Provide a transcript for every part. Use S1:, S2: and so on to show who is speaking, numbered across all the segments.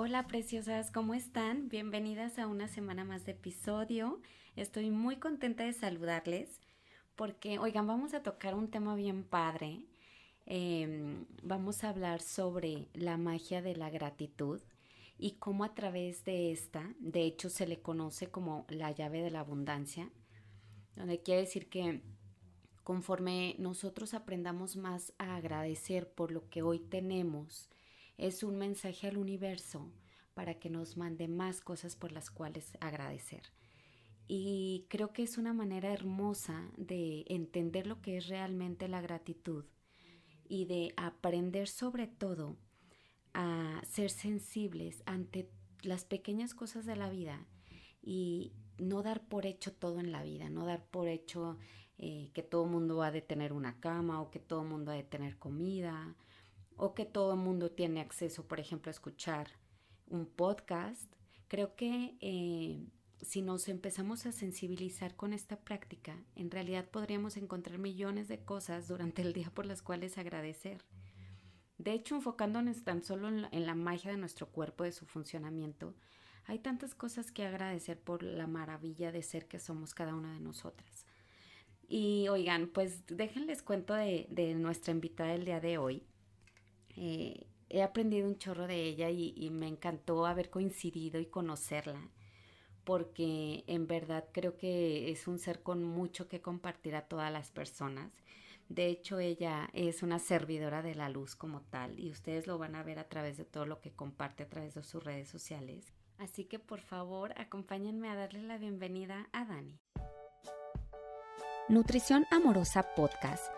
S1: Hola preciosas, ¿cómo están? Bienvenidas a una semana más de episodio. Estoy muy contenta de saludarles porque, oigan, vamos a tocar un tema bien padre. Em, vamos a hablar sobre la magia de la gratitud y cómo a través de esta, de hecho se le conoce como la llave de la abundancia, donde quiere decir que conforme nosotros aprendamos más a agradecer por lo que hoy tenemos, es un mensaje al universo para que nos mande más cosas por las cuales agradecer. Y creo que es una manera hermosa de entender lo que es realmente la gratitud y de aprender sobre todo a ser sensibles ante las pequeñas cosas de la vida y no dar por hecho todo en la vida, no dar por hecho eh, que todo el mundo ha de tener una cama o que todo el mundo ha de tener comida o que todo el mundo tiene acceso, por ejemplo, a escuchar un podcast, creo que eh, si nos empezamos a sensibilizar con esta práctica, en realidad podríamos encontrar millones de cosas durante el día por las cuales agradecer. De hecho, enfocándonos tan solo en la, en la magia de nuestro cuerpo, de su funcionamiento, hay tantas cosas que agradecer por la maravilla de ser que somos cada una de nosotras. Y oigan, pues déjenles cuento de, de nuestra invitada del día de hoy. Eh, he aprendido un chorro de ella y, me encantó haber coincidido y conocerla, porque en verdad creo que es un ser con mucho que compartir a todas las personas. De hecho, ella es una servidora de la luz como tal y ustedes lo van a ver a través de todo lo que comparte a través de sus redes sociales. Así que por favor, acompáñenme a darle la bienvenida a Dani.
S2: Nutrición Amorosa Podcast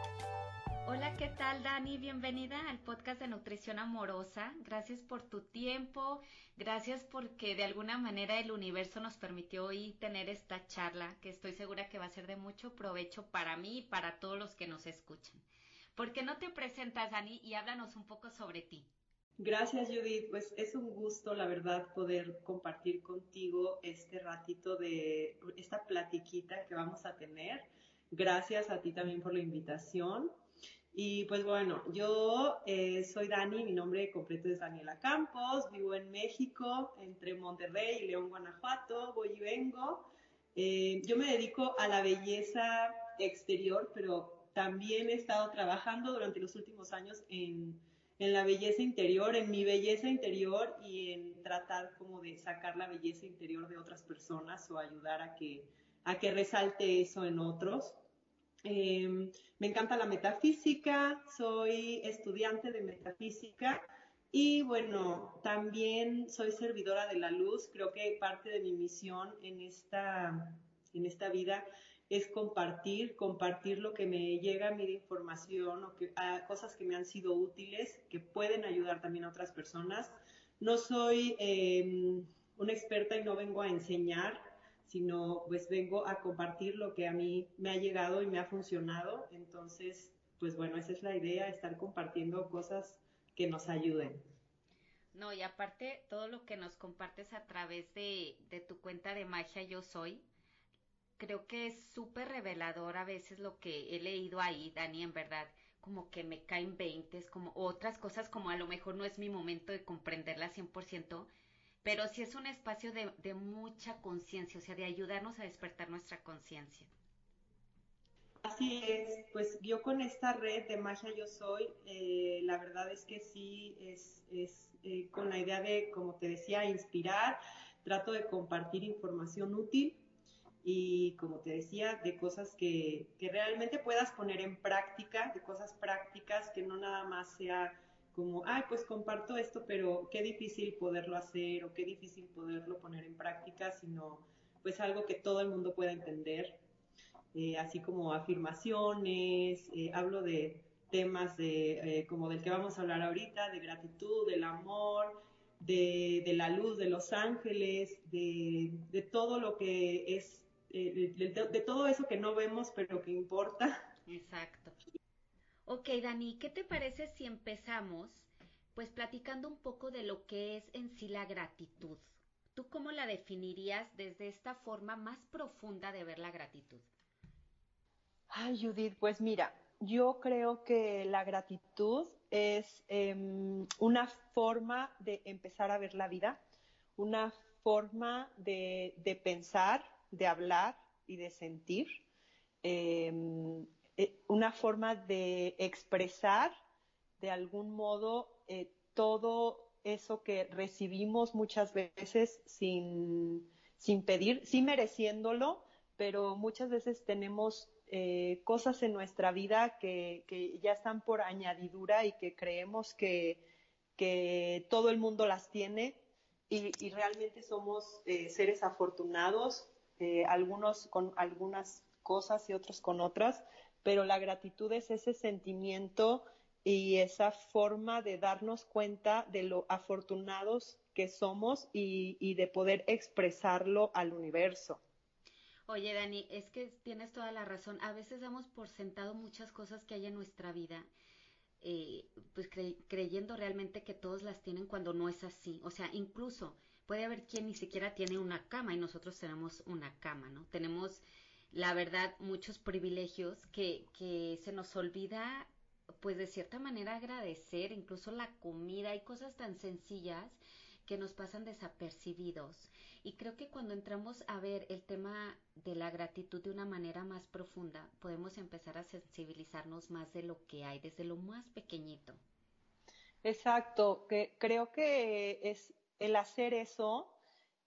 S1: ¿Qué tal Dani? Bienvenida al podcast de Nutrición Amorosa. Gracias por tu tiempo, gracias porque de alguna manera el universo nos permitió hoy tener esta charla que estoy segura que va a ser de mucho provecho para mí y para todos los que nos escuchan. ¿Por qué no te presentas, Dani, y háblanos un poco sobre ti?
S3: Gracias, Judith. Pues es un gusto, la verdad, poder compartir contigo este ratito de esta platiquita que vamos a tener. Gracias a ti también por la invitación. Y pues bueno, yo eh, soy Dani, mi nombre completo es Daniela Campos, vivo en México, entre Monterrey y León, Guanajuato, voy y vengo. Eh, yo me dedico a la belleza exterior, pero también he estado trabajando durante los últimos años en, en la belleza interior, en mi belleza interior y en tratar como de sacar la belleza interior de otras personas o ayudar a que, a que resalte eso en otros. Em, me encanta la metafísica, soy estudiante de metafísica y bueno, también soy servidora de la luz. Creo que parte de mi misión en esta, en esta vida es compartir, compartir lo que me llega a mí de información o que, cosas que me han sido útiles, que pueden ayudar también a otras personas. No soy em, una experta y no vengo a enseñar, sino pues vengo a compartir lo que a mí me ha llegado y me ha funcionado. Entonces, pues bueno, esa es la idea, estar compartiendo cosas que nos ayuden.
S1: No, y aparte todo lo que nos compartes a través de, de tu cuenta de magia Yo Soy, creo que es súper revelador a veces lo que he leído ahí, Dani, en verdad, como que me caen veintes, como otras cosas como a lo mejor no es mi momento de comprenderla 100%, pero sí es un espacio de, mucha conciencia, o sea, de ayudarnos a despertar nuestra conciencia.
S3: Así es, pues yo con esta red de Magia Yo Soy, eh, la verdad es que sí, es, eh, con la idea de, como te decía, inspirar, trato de compartir información útil y, como te decía, de cosas que, que realmente puedas poner en práctica, de cosas prácticas, que no nada más sea como, ay, pues comparto esto, pero qué difícil poderlo hacer o qué difícil poderlo poner en práctica, sino pues algo que todo el mundo pueda entender, eh, así como afirmaciones, eh, hablo de temas de, eh, como del que vamos a hablar ahorita, de gratitud, del amor, de, de la luz, de los ángeles, de, de todo lo que es, de, de todo eso que no vemos pero que importa.
S1: Exacto. Ok, Dani, ¿qué te parece si empezamos pues platicando un poco de lo que es en sí la gratitud? ¿Tú cómo la definirías desde esta forma más profunda de ver la gratitud?
S3: Ay, Judith, pues mira, yo creo que la gratitud es em, una forma de empezar a ver la vida, una forma de, pensar, de hablar y de sentir, em, una forma de expresar de algún modo eh, todo eso que recibimos muchas veces sin, sin pedir, sí mereciéndolo, pero muchas veces tenemos eh, cosas en nuestra vida que, ya están por añadidura y que creemos que, todo el mundo las tiene y, realmente somos eh, seres afortunados, eh, algunos con algunas cosas y otros con otras, pero la gratitud es ese sentimiento y esa forma de darnos cuenta de lo afortunados que somos y de poder expresarlo al universo.
S1: Oye, Dani, es que tienes toda la razón. A veces damos por sentado muchas cosas que hay en nuestra vida, eh, pues creyendo realmente que todos las tienen cuando no es así. O sea, incluso puede haber quien ni siquiera tiene una cama y nosotros tenemos una cama, ¿no? Tenemos, la verdad, muchos privilegios que, que se nos olvida pues de cierta manera agradecer, incluso la comida y cosas tan sencillas que nos pasan desapercibidos. Y creo que cuando entramos a ver el tema de la gratitud de una manera más profunda, podemos empezar a sensibilizarnos más de lo que hay, desde lo más pequeñito.
S3: Exacto, que creo que es el hacer eso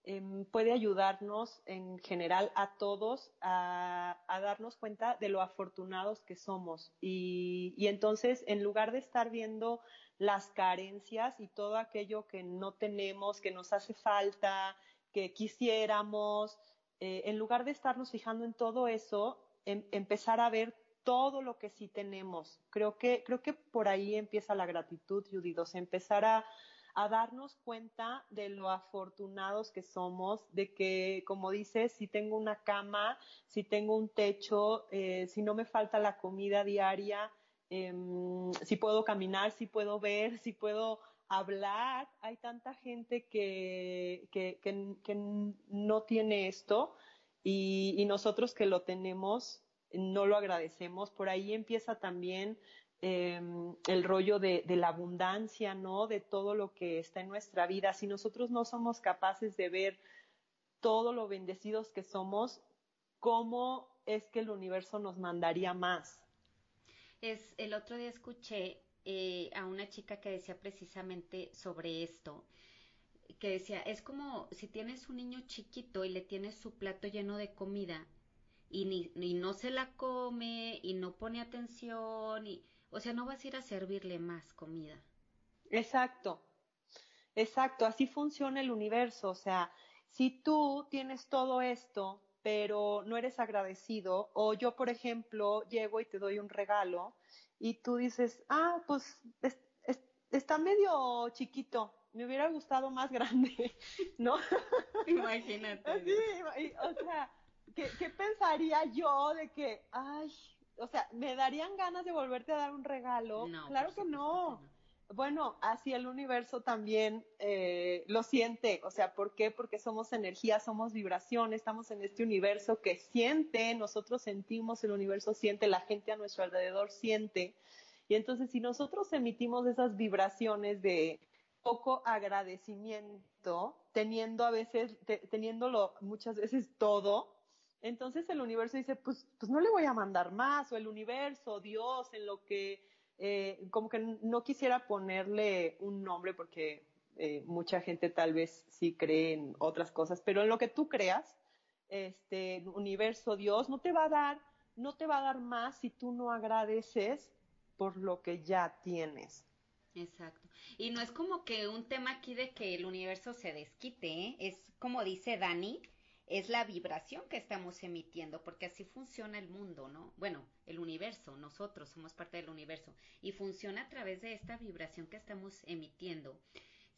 S3: em, puede ayudarnos en general a todos a, darnos cuenta de lo afortunados que somos. Y, entonces, en lugar de estar viendo las carencias y todo aquello que no tenemos, que nos hace falta, que quisiéramos, eh, en lugar de estarnos fijando en todo eso, em, empezar a ver todo lo que sí tenemos. Creo que, creo que por ahí empieza la gratitud, Judith, empezar a, darnos cuenta de lo afortunados que somos, de que, como dices, si tengo una cama, si tengo un techo, eh, si no me falta la comida diaria, Em, si puedo caminar, si puedo ver, si puedo hablar. Hay tanta gente que, no tiene esto y, nosotros que lo tenemos no lo agradecemos. Por ahí empieza también em, el rollo de, la abundancia, ¿no? De todo lo que está en nuestra vida. Si nosotros no somos capaces de ver todo lo bendecidos que somos, ¿cómo es que el universo nos mandaría más?
S1: Es, el otro día escuché eh, a una chica que decía precisamente sobre esto, que decía, es como si tienes un niño chiquito y le tienes su plato lleno de comida y, ni, no se la come y no pone atención, y, o sea, no vas a ir a servirle más comida.
S3: Exacto, exacto, así funciona el universo, o sea, si tú tienes todo esto pero no eres agradecido. O yo, por ejemplo, llego y te doy un regalo y tú dices, ah, pues está medio chiquito, me hubiera gustado más grande, ¿no?
S1: Imagínate.
S3: Sí, o sea, ¿qué, pensaría yo de que, ay, o sea, ¿me darían ganas de volverte a dar un regalo? No, claro que no bueno, así el universo también eh, lo siente. O sea, ¿por qué? Porque somos energía, somos vibración, estamos en este universo que siente, nosotros sentimos, el universo siente, la gente a nuestro alrededor siente. Y entonces, si nosotros emitimos esas vibraciones de poco agradecimiento, teniendo a veces, teniéndolo muchas veces todo, entonces el universo dice, pues, pues no le voy a mandar más, o el universo, Dios, en lo que eh, como que no quisiera ponerle un nombre porque eh, mucha gente tal vez sí cree en otras cosas, pero en lo que tú creas, este universo, Dios, no te va a dar, no te va a dar más si tú no agradeces por lo que ya tienes.
S1: Exacto. Y no es como que un tema aquí de que el universo se desquite, ¿eh? es como dice Dani, es la vibración que estamos emitiendo, porque así funciona el mundo, ¿no? Bueno, el universo, nosotros somos parte del universo y funciona a través de esta vibración que estamos emitiendo.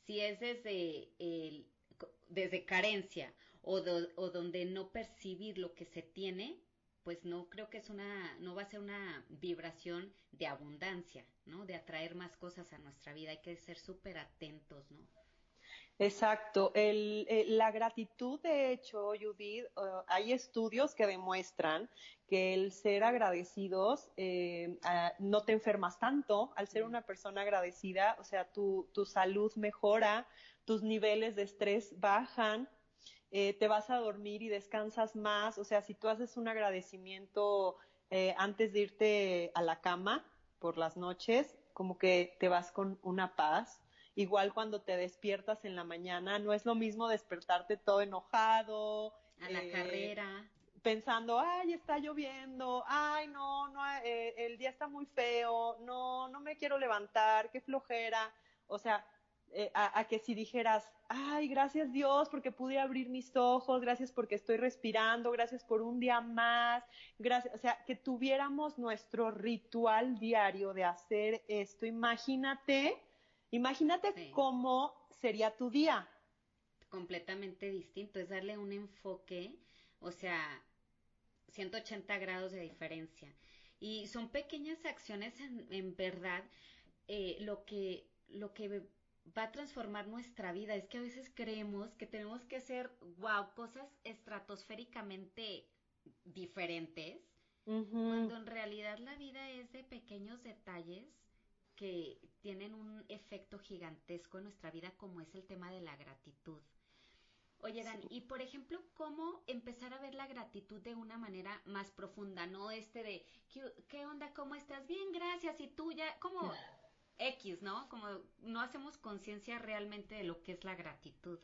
S1: Si es desde el, desde carencia o, o donde no percibir lo que se tiene, pues no creo que es una, no va a ser una vibración de abundancia, ¿no? De atraer más cosas a nuestra vida. Hay que ser súper atentos, ¿no?
S3: Exacto. El, la gratitud, de hecho, Judith, uh, hay estudios que demuestran que el ser agradecidos eh, no te enfermas tanto. Al ser una persona agradecida, o sea, tu, tu salud mejora, tus niveles de estrés bajan, eh, te vas a dormir y descansas más. O sea, si tú haces un agradecimiento eh, antes de irte a la cama por las noches, como que te vas con una paz Igual cuando te despiertas en la mañana, no es lo mismo despertarte todo enojado.
S1: A la eh, carrera.
S3: Pensando, ay, está lloviendo, ay, no, no, eh, el día está muy feo, no, no me quiero levantar, qué flojera. O sea, eh, a, que si dijeras, ay, gracias Dios porque pude abrir mis ojos, gracias porque estoy respirando, gracias por un día más, gracias, o sea, que tuviéramos nuestro ritual diario de hacer esto. Imagínate Imagínate cómo sería tu día.
S1: Completamente distinto, es darle un enfoque, o sea, 180 grados de diferencia. Y son pequeñas acciones en, verdad eh, lo, que, lo que va a transformar nuestra vida. Es que a veces creemos que tenemos que hacer, wow, cosas estratosféricamente diferentes, cuando en realidad la vida es de pequeños detalles que tienen un efecto gigantesco en nuestra vida, como es el tema de la gratitud. Oye, Dan, y por ejemplo, ¿cómo empezar a ver la gratitud de una manera más profunda? No este de, ¿qué, onda? ¿Cómo estás? Bien, gracias. Y tú ya, como X, ¿no? Como no hacemos conciencia realmente de lo que es la gratitud.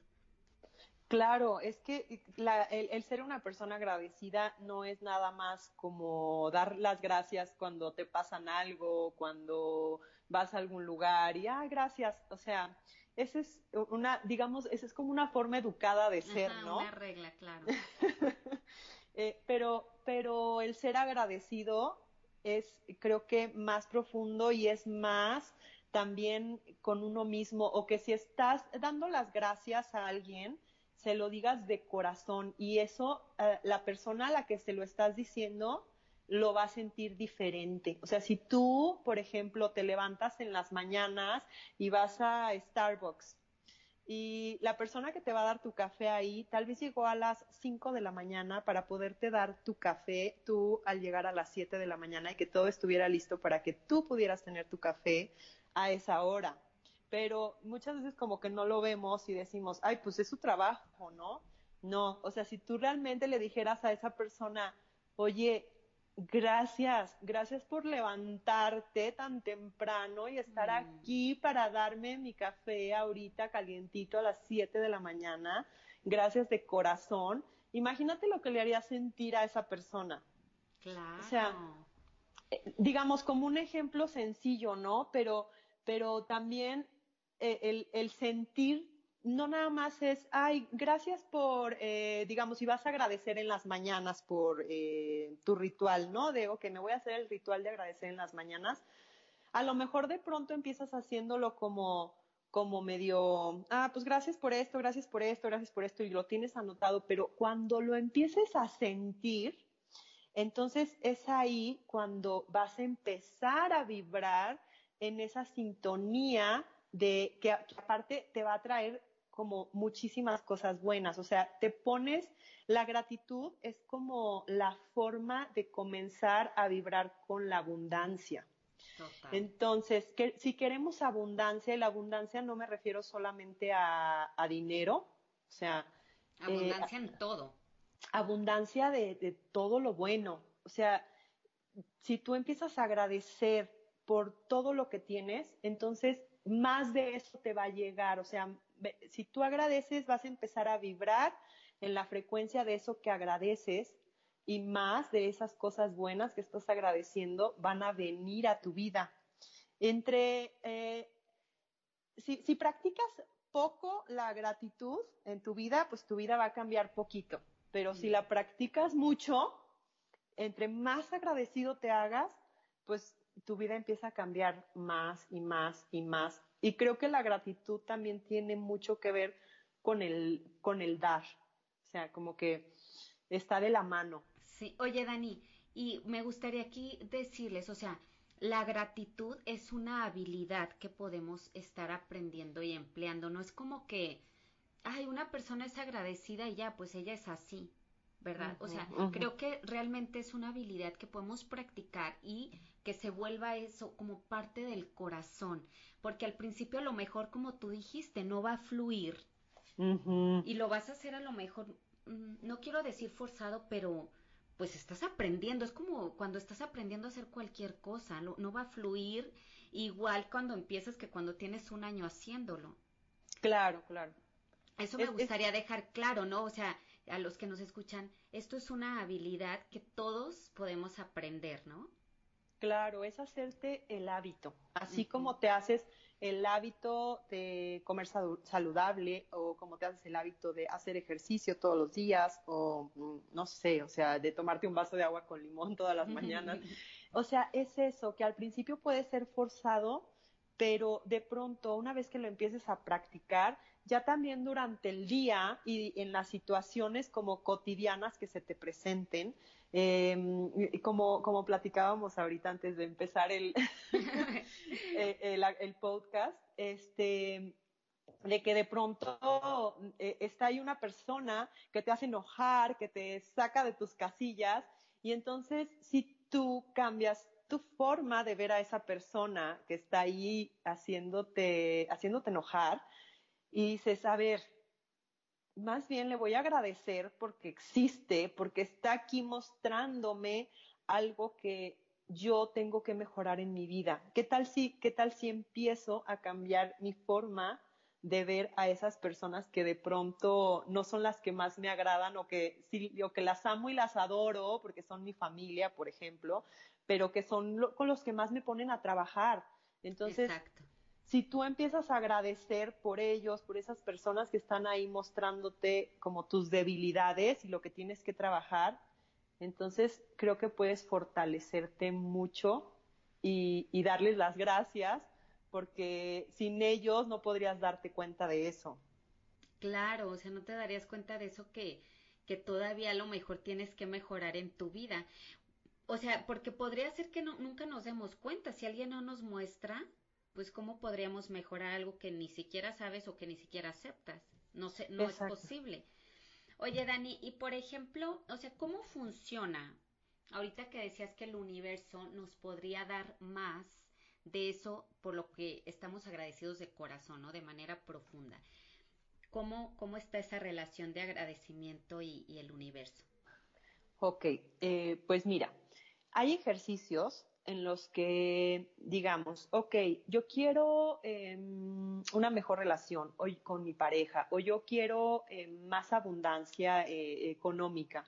S3: Claro, es que el, ser una persona agradecida no es nada más como dar las gracias cuando te pasan algo, cuando vas a algún lugar y, ah, gracias. O sea, esa es una, digamos, esa es como una forma educada de ser, ¿no?
S1: Una regla, claro.
S3: Eh, pero, pero el ser agradecido es, creo que, más profundo y es más también con uno mismo, o que si estás dando las gracias a alguien, se lo digas de corazón y eso eh, la persona a la que se lo estás diciendo lo va a sentir diferente. O sea, si tú, por ejemplo, te levantas en las mañanas y vas a Starbucks y la persona que te va a dar tu café ahí tal vez llegó a las 5 de la mañana para poderte dar tu café tú al llegar a las 7 de la mañana y que todo estuviera listo para que tú pudieras tener tu café a esa hora pero muchas veces como que no lo vemos y decimos, ay, pues es su trabajo, ¿no? No, o sea, si tú realmente le dijeras a esa persona, oye, gracias, gracias por levantarte tan temprano y estar mm. aquí para darme mi café ahorita calientito a las 7 de la mañana, gracias de corazón, imagínate lo que le haría sentir a esa persona.
S1: Claro.
S3: O sea, eh, digamos como un ejemplo sencillo, ¿no? Pero, pero también eh, el, sentir no nada más es, ay, gracias por, eh, digamos, si vas a agradecer en las mañanas por eh, tu ritual, ¿no? De, que me voy a hacer el ritual de agradecer en las mañanas. A lo mejor de pronto empiezas haciéndolo como, como medio, ah, pues gracias por esto, gracias por esto, gracias por esto, y lo tienes anotado, pero cuando lo empieces a sentir, entonces es ahí cuando vas a empezar a vibrar en esa sintonía de que, aparte te va a traer como muchísimas cosas buenas. O sea, te pones, la gratitud es como la forma de comenzar a vibrar con la abundancia. Entonces, que, si queremos abundancia, y la abundancia no me refiero solamente a, dinero, o sea...
S1: Abundancia en todo.
S3: Abundancia de, de todo lo bueno. O sea, si tú empiezas a agradecer por todo lo que tienes, entonces más de eso te va a llegar. O sea, si tú agradeces, vas a empezar a vibrar en la frecuencia de eso que agradeces y más de esas cosas buenas que estás agradeciendo van a venir a tu vida. Entre, eh, si, si practicas poco la gratitud en tu vida, pues tu vida va a cambiar poquito. Pero si la practicas mucho, entre más agradecido te hagas, pues tu vida empieza a cambiar más y más y más. Y creo que la gratitud también tiene mucho que ver con el, con el dar. O sea, como que está de la mano.
S1: Sí, oye Dani, Y me gustaría aquí decirles, o sea, la gratitud es una habilidad que podemos estar aprendiendo y empleando. No es como que, ay, una persona es agradecida y ya, pues ella es así, ¿verdad? o sea, creo que realmente es una habilidad que podemos practicar y que se vuelva eso como parte del corazón, porque al principio a lo mejor, como tú dijiste, no va a fluir y lo vas a hacer a lo mejor, mm, no quiero decir forzado, pero pues estás aprendiendo, es como cuando estás aprendiendo a hacer cualquier cosa, no, no va a fluir igual cuando empiezas que cuando tienes un año haciéndolo.
S3: Claro, claro.
S1: Eso me gustaría dejar claro, ¿no? O sea, a los que nos escuchan, esto es una habilidad que todos podemos aprender, ¿no?
S3: Claro, es hacerte el hábito, así como te haces el hábito de comer saludable o como te haces el hábito de hacer ejercicio todos los días o mm, no sé, o sea, de tomarte un vaso de agua con limón todas las mañanas. O sea, es eso, que al principio puede ser forzado, pero de pronto, una vez que lo empieces a practicar, ya también durante el día y en las situaciones como cotidianas que se te presenten, em, como, como platicábamos ahorita antes de empezar el, eh, el, podcast, este, de que de pronto eh, está ahí una persona que te hace enojar, que te saca de tus casillas, y entonces si tú cambias tu forma de ver a esa persona que está ahí haciéndote, haciéndote enojar, y dices, a ver, más bien le voy a agradecer porque existe, porque está aquí mostrándome algo que yo tengo que mejorar en mi vida. ¿Qué tal si, qué tal si empiezo a cambiar mi forma de ver a esas personas que de pronto no son las que más me agradan o que sí, o que las amo y las adoro porque son mi familia, por ejemplo, pero que son con los que más me ponen a trabajar. Entonces, Exacto si tú empiezas a agradecer por ellos, por esas personas que están ahí mostrándote como tus debilidades y lo que tienes que trabajar, entonces creo que puedes fortalecerte mucho y, darles las gracias porque sin ellos no podrías darte cuenta de eso.
S1: Claro, o sea, no te darías cuenta de eso que, que todavía lo mejor tienes que mejorar en tu vida. O sea, porque podría ser que nunca nos demos cuenta. Si alguien no nos muestra, pues cómo podríamos mejorar algo que ni siquiera sabes o que ni siquiera aceptas. No sé, no es posible. Oye, Dani, y por ejemplo, o sea, ¿cómo funciona? Ahorita que decías que el universo nos podría dar más de eso por lo que estamos agradecidos de corazón, ¿no? De manera profunda. ¿Cómo, cómo está esa relación de agradecimiento y, el universo?
S3: Ok, eh, pues mira, hay ejercicios en los que digamos, ok, yo quiero em, una mejor relación hoy con mi pareja o yo quiero em, más abundancia eh, económica.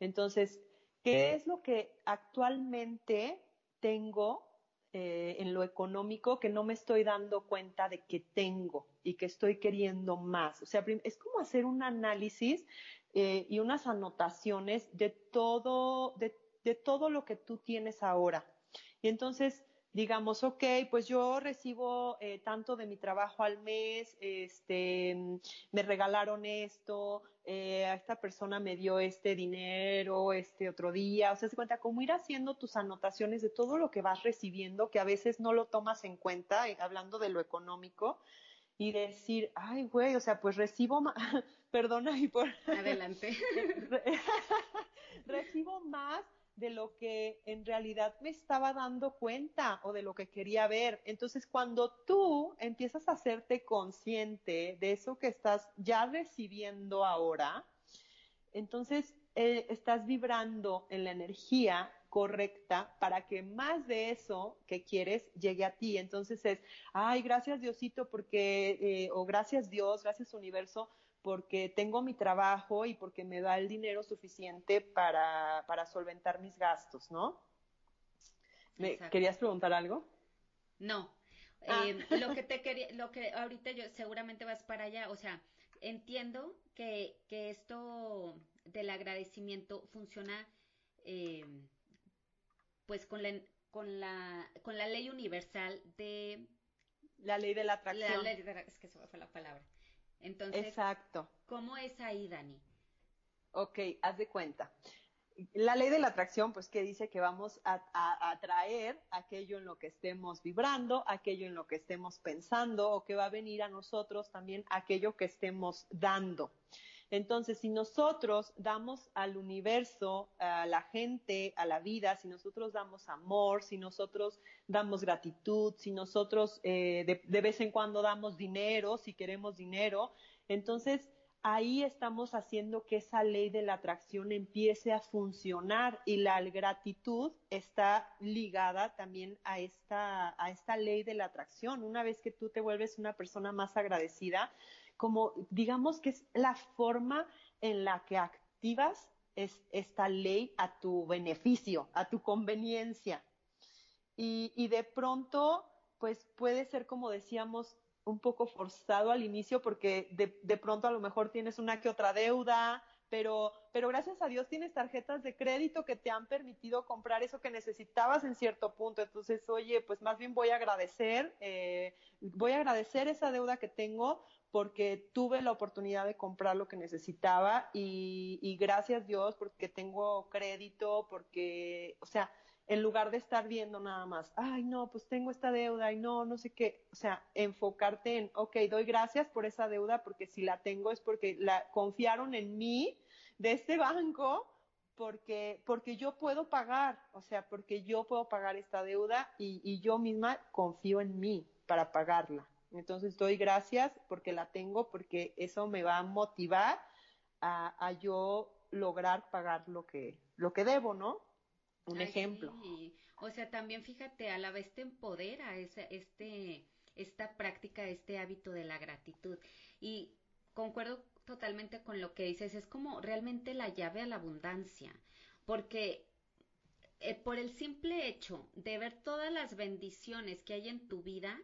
S3: Entonces, ¿qué es lo que actualmente tengo eh, en lo económico que no me estoy dando cuenta de que tengo y que estoy queriendo más? O sea, es como hacer un análisis eh, y unas anotaciones de todo, de todo lo que tú tienes ahora y entonces, digamos, ok, pues yo recibo eh, tanto de mi trabajo al mes, este, me regalaron esto, eh, a esta persona me dio este dinero, este otro día, o sea, se cuenta cómo ir haciendo tus anotaciones de todo lo que vas recibiendo, que a veces no lo tomas en cuenta, eh, hablando de lo económico, y decir, ay, güey, o sea, pues recibo más, perdona y por...
S1: Adelante.
S3: recibo más de lo que en realidad me estaba dando cuenta o de lo que quería ver. Entonces, cuando tú empiezas a hacerte consciente de eso que estás ya recibiendo ahora, entonces eh, estás vibrando en la energía correcta para que más de eso que quieres llegue a ti. Entonces es, ay, gracias Diosito porque, eh, o gracias Dios, gracias universo, porque tengo mi trabajo y porque me da el dinero suficiente para, para solventar mis gastos, ¿no? ¿Me, ¿Querías preguntar algo?
S1: No. Ah. Em, lo que te quería, lo que ahorita yo seguramente vas para allá, o sea, entiendo que, que esto del agradecimiento funciona em, pues con la, con la, con la ley universal de
S3: la ley de la atracción.
S1: La ley de, es que eso fue la palabra. Entonces,
S3: Exacto.
S1: ¿cómo es ahí, Dani?
S3: Ok, haz de cuenta. la ley de la atracción, pues que dice que vamos a, atraer aquello en lo que estemos vibrando, aquello en lo que estemos pensando o que va a venir a nosotros también aquello que estemos dando. Entonces, si nosotros damos al universo, a la gente, a la vida, si nosotros damos amor, si nosotros damos gratitud, si nosotros eh, de vez en cuando damos dinero, si queremos dinero, entonces ahí estamos haciendo que esa ley de la atracción empiece a funcionar y la gratitud está ligada también a esta, a esta ley de la atracción. Una vez que tú te vuelves una persona más agradecida, como digamos que es la forma en la que activas esta ley a tu beneficio, a tu conveniencia. Y, y de pronto, pues puede ser como decíamos, un poco forzado al inicio porque de, de, pronto a lo mejor tienes una que otra deuda, pero, pero gracias a Dios tienes tarjetas de crédito que te han permitido comprar eso que necesitabas en cierto punto. Entonces, oye, pues más bien voy a agradecer, eh, voy a agradecer esa deuda que tengo porque tuve la oportunidad de comprar lo que necesitaba y, gracias Dios porque tengo crédito, porque, o sea, en lugar de estar viendo nada más, ay, no, pues tengo esta deuda y no, no sé qué, o sea, enfocarte en, ok, doy gracias por esa deuda porque si la tengo es porque la confiaron en mí de este banco porque, porque yo puedo pagar, o sea, porque yo puedo pagar esta deuda y, y yo misma confío en mí para pagarla. Entonces doy gracias porque la tengo, porque eso me va a motivar a, a yo lograr pagar lo que, lo que debo, ¿no? un ejemplo.
S1: O sea, también fíjate, a la vez te empodera esa, este, esta práctica, este hábito de la gratitud. Y concuerdo totalmente con lo que dices, es como realmente la llave a la abundancia, porque eh, por el simple hecho de ver todas las bendiciones que hay en tu vida,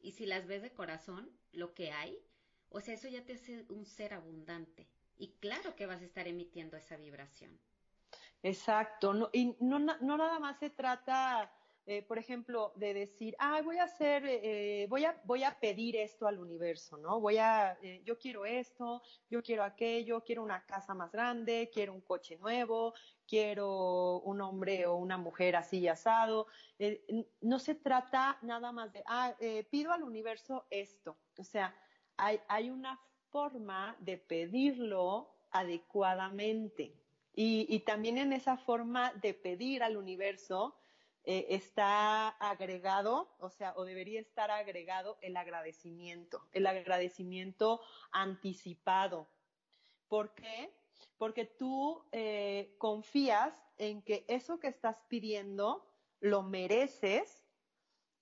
S1: y si las ves de corazón, lo que hay, o sea, eso ya te hace un ser abundante. Y claro que vas a estar emitiendo esa vibración.
S3: Exacto, no, y no, no nada más se trata, eh, por ejemplo, de decir, ah, voy a hacer, eh, voy a, voy a pedir esto al universo, ¿no? Voy a, eh, yo quiero esto, yo quiero aquello, quiero una casa más grande, quiero un coche nuevo, quiero un hombre o una mujer así asado. no se trata nada más de, ah, pido al universo esto. O sea, hay, hay una forma de pedirlo adecuadamente. Y, también en esa forma de pedir al universo eh, está agregado, o sea, o debería estar agregado el agradecimiento, el agradecimiento anticipado. ¿Por qué? Porque tú eh, confías en que eso que estás pidiendo lo mereces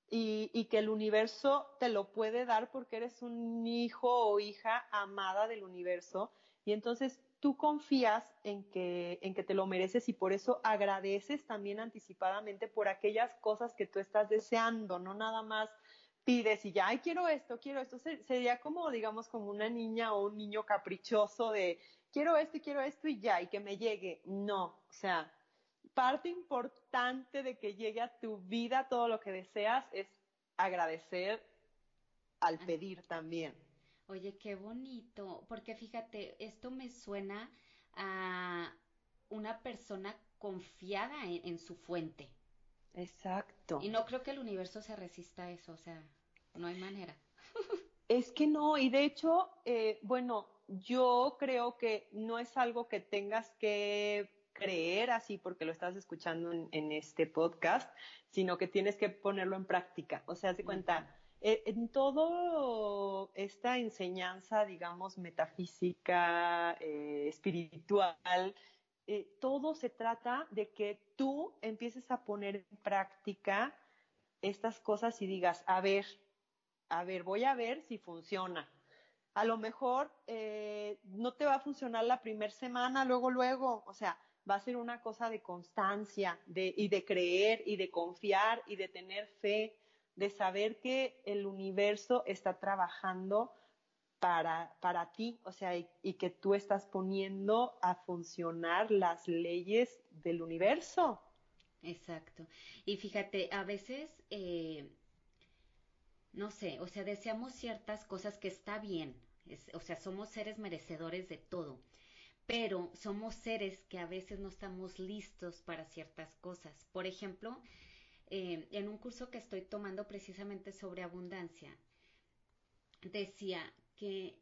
S3: y, y, que el universo te lo puede dar porque eres un hijo o hija amada del universo. Y entonces tú confías en que, en que te lo mereces y por eso agradeces también anticipadamente por aquellas cosas que tú estás deseando, no nada más pides y ya, ay, quiero esto, quiero esto. Sería como, digamos, como una niña o un niño caprichoso de, quiero esto y quiero esto y ya, y que me llegue. No, o sea, parte importante de que llegue a tu vida todo lo que deseas es agradecer al pedir también.
S1: Oye, qué bonito, porque fíjate, esto me suena a una persona confiada en, su fuente.
S3: Exacto.
S1: Y no creo que el universo se resista a eso, o sea, no hay manera.
S3: es que no, y de hecho, eh, bueno, yo creo que no es algo que tengas que creer así porque lo estás escuchando en, este podcast, sino que tienes que ponerlo en práctica. O sea, se cuenta, eh, en todo esta enseñanza, digamos, metafísica, eh, espiritual, eh, todo se trata de que tú empieces a poner en práctica estas cosas y digas, a ver, a ver, voy a ver si funciona. A lo mejor no te va a funcionar la primera semana, luego, luego, o sea, va a ser una cosa de constancia de, y de creer y de confiar y de tener fe de saber que el universo está trabajando para, para ti, o sea, y, que tú estás poniendo a funcionar las leyes del universo.
S1: Exacto. Y fíjate, a veces, eh, no sé, o sea, deseamos ciertas cosas que está bien, o sea, somos seres merecedores de todo, pero somos seres que a veces no estamos listos para ciertas cosas. Por ejemplo, eh, en un curso que estoy tomando precisamente sobre abundancia, decía que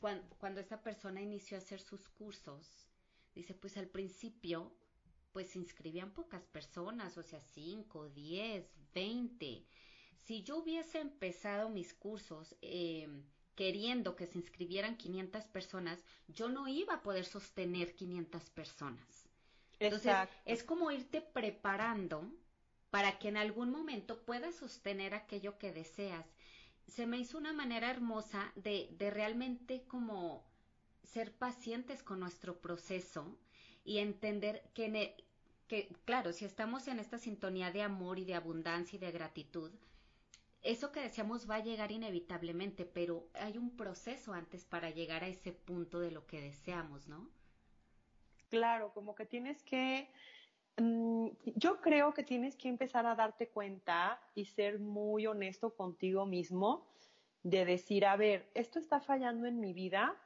S1: cuando, cuando esta persona inició a hacer sus cursos, dice, pues al principio, pues se inscribían pocas personas, o sea, 5, 10, 20. Si yo hubiese empezado mis cursos eh, queriendo que se inscribieran 500 personas, yo no iba a poder sostener 500 personas. Entonces, es como irte preparando para que en algún momento puedas sostener aquello que deseas. Se me hizo una manera hermosa de, de realmente como ser pacientes con nuestro proceso y entender que, e, que, claro, si estamos en esta sintonía de amor y de abundancia y de gratitud, eso que deseamos va a llegar inevitablemente, pero hay un proceso antes para llegar a ese punto de lo que deseamos, ¿no?
S3: Claro, como que tienes que, mm, yo creo que tienes que empezar a darte cuenta y ser muy honesto contigo mismo de decir, a ver, esto está fallando en mi vida,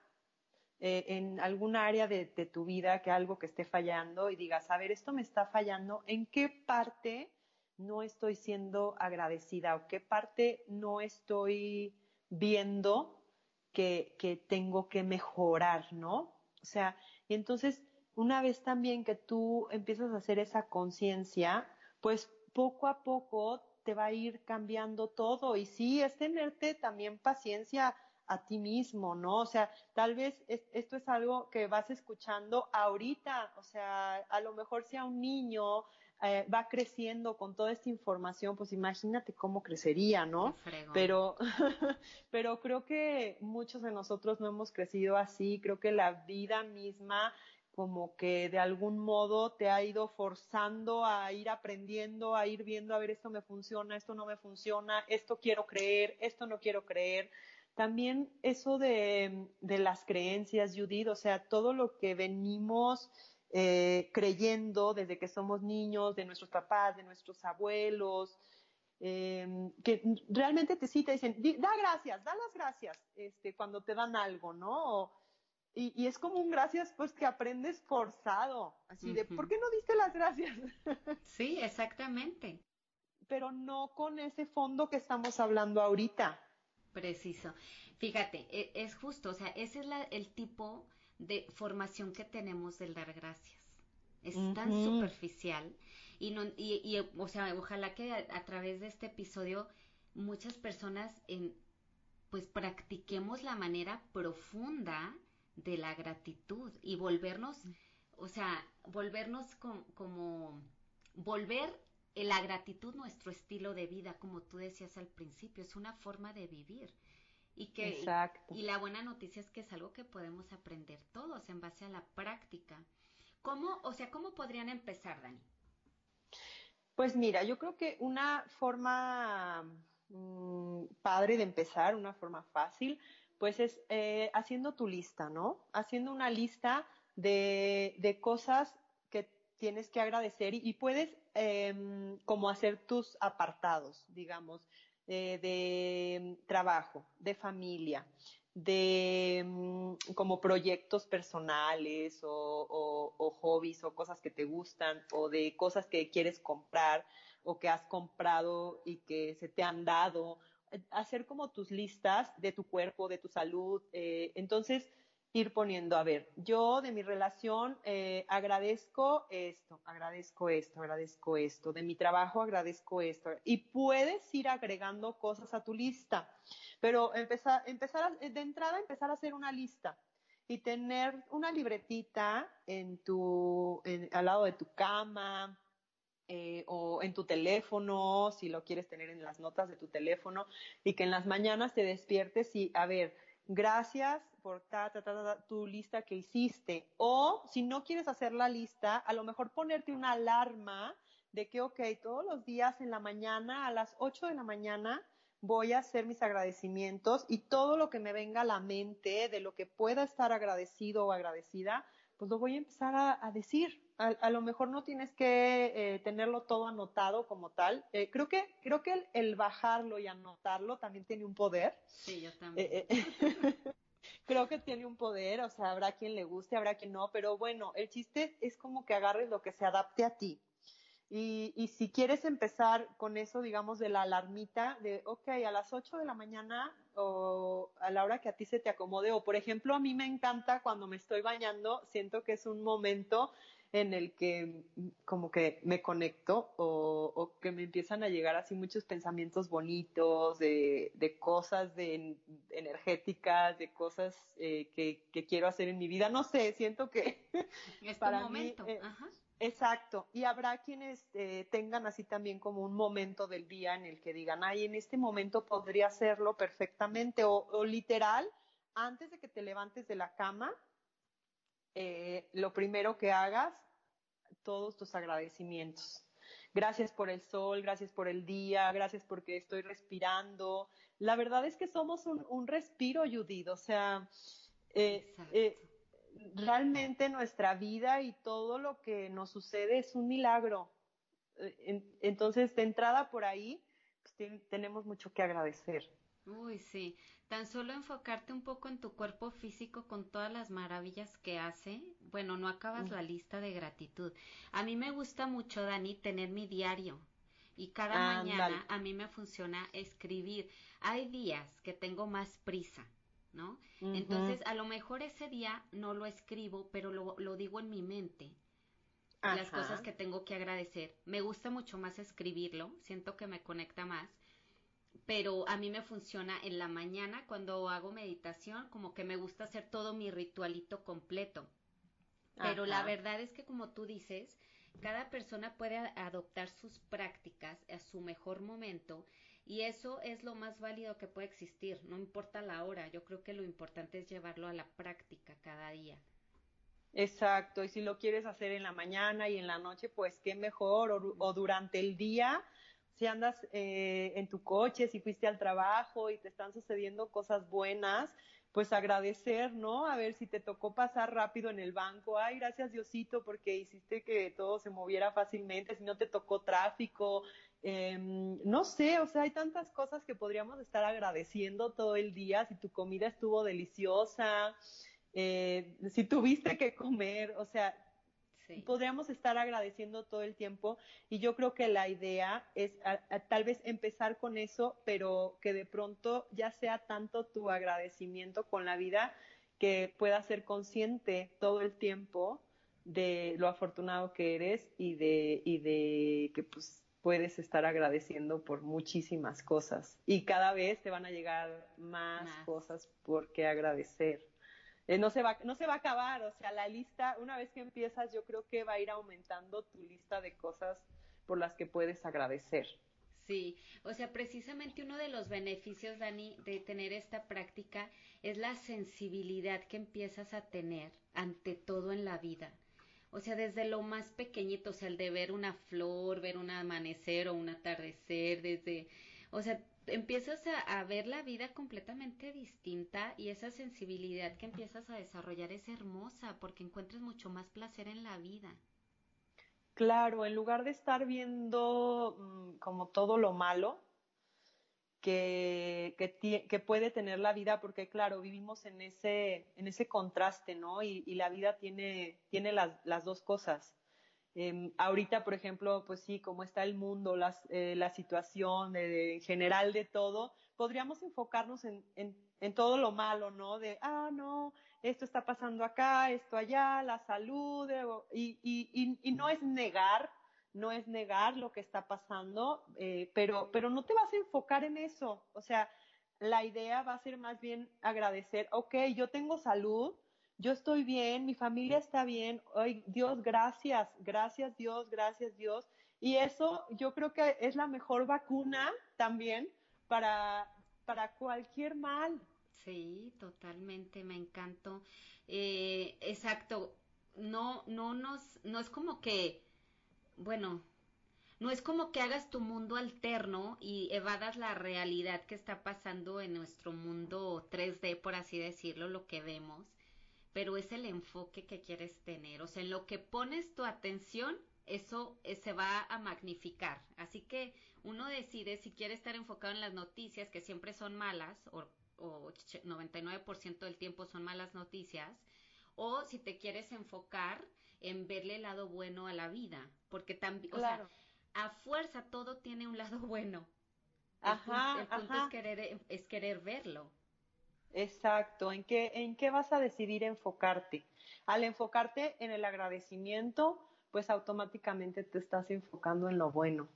S3: eh, en algún área de, de, tu vida, que algo que esté fallando y digas, a ver, esto me está fallando, ¿en qué parte no estoy siendo agradecida o qué parte no estoy viendo que, que tengo que mejorar, ¿no? O sea, y entonces, una vez también que tú empiezas a hacer esa conciencia, pues poco a poco te va a ir cambiando todo. Y sí, es tenerte también paciencia a ti mismo, ¿no? O sea, tal vez esto es algo que vas escuchando ahorita, o sea, a lo mejor sea un niño eh, va creciendo con toda esta información, pues imagínate cómo crecería, ¿no? Pero, pero creo que muchos de nosotros no hemos crecido así, creo que la vida misma como que de algún modo te ha ido forzando a ir aprendiendo, a ir viendo, a ver, esto me funciona, esto no me funciona, esto quiero creer, esto no quiero creer. También eso de, de las creencias, Judith, o sea, todo lo que venimos eh, creyendo desde que somos niños, de nuestros papás, de nuestros abuelos, eh, que realmente te sí te dicen, da gracias, da las gracias este, cuando te dan algo, ¿no? Y, y, es como un gracias pues que aprendes forzado, así de, ¿por qué no diste las gracias?
S1: Sí, exactamente.
S3: Pero no con ese fondo que estamos hablando ahorita.
S1: Preciso. Fíjate, e, es justo, o sea, ese es la, el tipo de formación que tenemos del dar gracias. Es tan superficial y, no, y, y, o sea, ojalá que a, través de este episodio muchas personas en, pues practiquemos la manera profunda de la gratitud y volvernos, o sea, volvernos como, volver la gratitud nuestro estilo de vida, como tú decías al principio, es una forma de vivir. Y que y la buena noticia es que es algo que podemos aprender todos en base a la práctica. ¿Cómo, o sea, cómo podrían empezar, Dani?
S3: Pues mira, yo creo que una forma mm, padre de empezar, una forma fácil, pues es eh, haciendo tu lista, ¿no? Haciendo una lista de, de cosas que tienes que agradecer y, puedes em, como hacer tus apartados, digamos. Eh, de trabajo, de familia, de mm, como proyectos personales o, o, hobbies o cosas que te gustan o de cosas que quieres comprar o que has comprado y que se te han dado, hacer como tus listas de tu cuerpo, de tu salud. Eh, entonces, ir poniendo, a ver, yo de mi relación eh, agradezco esto, agradezco esto, agradezco esto, de mi trabajo agradezco esto, y puedes ir agregando cosas a tu lista, pero empezar, empezar de entrada empezar a hacer una lista y tener una libretita en tu, al lado de tu cama, eh, o en tu teléfono, si lo quieres tener en las notas de tu teléfono, y que en las mañanas te despiertes y, a ver, gracias por ta, ta, ta, tu lista que hiciste. O si no quieres hacer la lista, a lo mejor ponerte una alarma de que, ok, todos los días en la mañana, a las 8 de la mañana, voy a hacer mis agradecimientos y todo lo que me venga a la mente de lo que pueda estar agradecido o agradecida, pues lo voy a empezar a, decir. A, lo mejor no tienes que eh, tenerlo todo anotado como tal. Eh, creo que, creo que el, bajarlo y anotarlo también tiene un poder.
S1: Sí, yo también.
S3: Eh, creo que tiene un poder, o sea, habrá quien le guste, habrá quien no, pero bueno, el chiste es como que agarres lo que se adapte a ti. Y, y, si quieres empezar con eso, digamos, de la alarmita, de, ok, a las 8 de la mañana o a la hora que a ti se te acomode, o por ejemplo, a mí me encanta cuando me estoy bañando, siento que es un momento en el que como que me conecto o, o que me empiezan a llegar así muchos pensamientos bonitos de, de cosas de, energéticas, de cosas eh, que, que, quiero hacer en mi vida. No sé, siento que
S1: es para momento. Mí, eh, Ajá.
S3: Exacto. Y habrá quienes eh, tengan así también como un momento del día en el que digan, ay, en este momento podría hacerlo perfectamente o, o literal, antes de que te levantes de la cama, eh, lo primero que hagas, todos tus agradecimientos. Gracias por el sol, gracias por el día, gracias porque estoy respirando. La verdad es que somos un, un respiro, Judith. O sea, eh, eh, realmente nuestra vida y todo lo que nos sucede es un milagro. Entonces, de entrada por ahí, pues, tenemos mucho que agradecer.
S1: Uy, sí. Tan solo enfocarte un poco en tu cuerpo físico con todas las maravillas que hace, bueno, no acabas la lista de gratitud. A mí me gusta mucho, Dani, tener mi diario. Y cada mañana a mí me funciona escribir. Hay días que tengo más prisa, ¿no? Entonces, a lo mejor ese día no lo escribo, pero lo, lo digo en mi mente. Las cosas que tengo que agradecer. Me gusta mucho más escribirlo, siento que me conecta más pero a mí me funciona en la mañana cuando hago meditación, como que me gusta hacer todo mi ritualito completo. Pero la verdad es que como tú dices, cada persona puede adoptar sus prácticas a su mejor momento y eso es lo más válido que puede existir, no importa la hora, yo creo que lo importante es llevarlo a la práctica cada día.
S3: Exacto, y si lo quieres hacer en la mañana y en la noche, pues qué mejor, o, o durante el día, si andas eh, en tu coche, si fuiste al trabajo y te están sucediendo cosas buenas, pues agradecer, ¿no? A ver si te tocó pasar rápido en el banco, ay, gracias Diosito porque hiciste que todo se moviera fácilmente, si no te tocó tráfico, eh, no sé, o sea, hay tantas cosas que podríamos estar agradeciendo todo el día, si tu comida estuvo deliciosa, eh, si tuviste que comer, o sea, Podríamos estar agradeciendo todo el tiempo y yo creo que la idea es tal vez empezar con eso, pero que de pronto ya sea tanto tu agradecimiento con la vida que puedas ser consciente todo el tiempo de lo afortunado que eres y de, y de que pues puedes estar agradeciendo por muchísimas cosas y cada vez te van a llegar más. cosas por qué agradecer. Eh, no, se va, no se va a acabar, o sea, la lista, una vez que empiezas, yo creo que va a ir aumentando tu lista de cosas por las que puedes agradecer.
S1: Sí, o sea, precisamente uno de los beneficios, Dani, de tener esta práctica es la sensibilidad que empiezas a tener ante todo en la vida. O sea, desde lo más pequeñito, o sea, el de ver una flor, ver un amanecer o un atardecer, desde, o sea, empiezas a, ver la vida completamente distinta y esa sensibilidad que empiezas a desarrollar es hermosa porque encuentras mucho más placer en la vida.
S3: Claro, en lugar de estar viendo mm, como todo lo malo que, que, puede tener la vida, porque claro, vivimos en ese, en ese contraste, ¿no? Y, y la vida tiene, tiene las, las dos cosas eh, ahorita, por ejemplo, pues sí, como está el mundo, las, eh, la situación en general de todo, podríamos enfocarnos en, en, todo lo malo, ¿no? De, ah, no, esto está pasando acá, esto allá, la salud, y, y, y, no es negar, no es negar lo que está pasando, eh, pero, pero no te vas a enfocar en eso. O sea, la idea va a ser más bien agradecer, ok, yo tengo salud, yo estoy bien, mi familia está bien, ay, Dios, gracias, gracias Dios, gracias Dios. Y eso yo creo que es la mejor vacuna también para, para cualquier mal.
S1: Sí, totalmente, me encantó. Eh, exacto, no, no nos, no es como que, bueno, no es como que hagas tu mundo alterno y evadas la realidad que está pasando en nuestro mundo 3D, por así decirlo, lo que vemos pero es el enfoque que quieres tener. O sea, en lo que pones tu atención, eso eh, se va a magnificar. Así que uno decide si quiere estar enfocado en las noticias, que siempre son malas, o, o 99% del tiempo son malas noticias, o si te quieres enfocar en verle el lado bueno a la vida, porque también, o sea, a fuerza todo tiene un lado bueno. El
S3: ajá,
S1: punto, el punto Es, querer, es querer verlo.
S3: Exacto, ¿En qué, ¿en qué vas a decidir enfocarte? Al enfocarte en el agradecimiento, pues automáticamente te estás enfocando en lo bueno.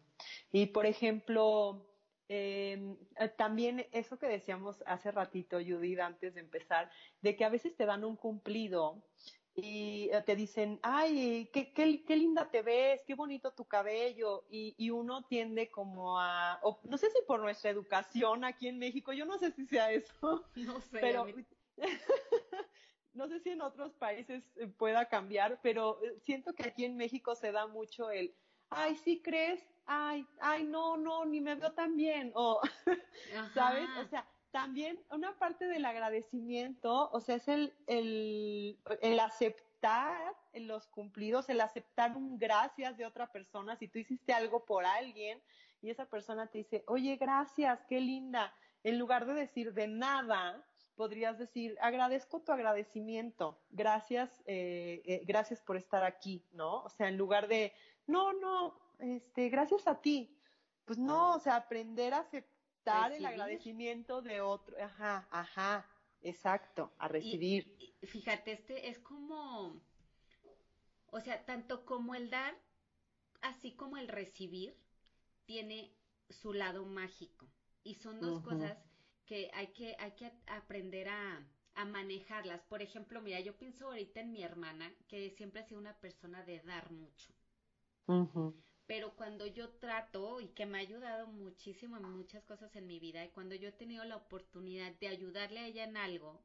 S3: Y por ejemplo, eh, también eso que decíamos hace ratito, Judith, antes de empezar, de que a veces te dan un cumplido y eh, te dicen, ay, qué, qué, qué linda te ves, qué bonito tu cabello, y, y uno tiende como a, o, no sé si por nuestra educación aquí en México, yo no sé si sea eso,
S1: no sé,
S3: pero no sé si en otros países eh, pueda cambiar, pero eh, siento que aquí en México se da mucho el, ay, sí crees, ay, ay, no, no, ni me veo tan bien, o, ¿sabes? O sea, también una parte del agradecimiento, o sea, es el, el, el aceptar los cumplidos, el aceptar un gracias de otra persona. Si tú hiciste algo por alguien y esa persona te dice, oye, gracias, qué linda, en lugar de decir de nada, podrías decir, agradezco tu agradecimiento, gracias, eh, eh, gracias por estar aquí, ¿no? O sea, en lugar de, no, no, este, gracias a ti. Pues no, o sea, aprender a aceptar dar el agradecimiento de otro. Ajá, ajá, exacto, a recibir.
S1: Y, fíjate, este es como, o sea, tanto como el dar, así como el recibir, tiene su lado mágico. Y son dos cosas que hay que, hay que aprender a, a manejarlas. Por ejemplo, mira, yo pienso ahorita en mi hermana, que siempre ha sido una persona de dar mucho pero cuando yo trato y que me ha ayudado muchísimo en muchas cosas en mi vida y cuando yo he tenido la oportunidad de ayudarle a ella en algo,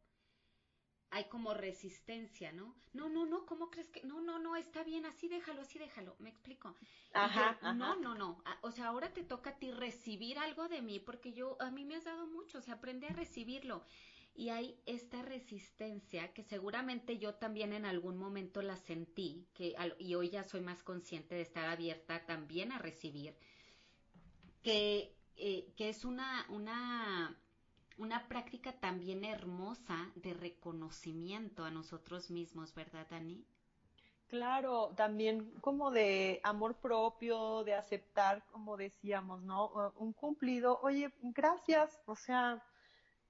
S1: hay como resistencia, ¿no? No, no, no, ¿cómo crees que? No, no, no, está bien, así déjalo, así déjalo, me explico.
S3: Ajá, ajá.
S1: No, no, no, o sea, ahora te toca a ti recibir algo de mí porque yo, a mí me has dado mucho, o sea, aprende a recibirlo y hay esta resistencia que seguramente yo también en algún momento la sentí, que, y hoy ya soy más consciente de estar abierta también a recibir, que, eh, que es una, una, una práctica también hermosa de reconocimiento a nosotros mismos, ¿verdad, Dani?
S3: Claro, también como de amor propio, de aceptar, como decíamos, ¿no? Un cumplido, oye, gracias, o sea,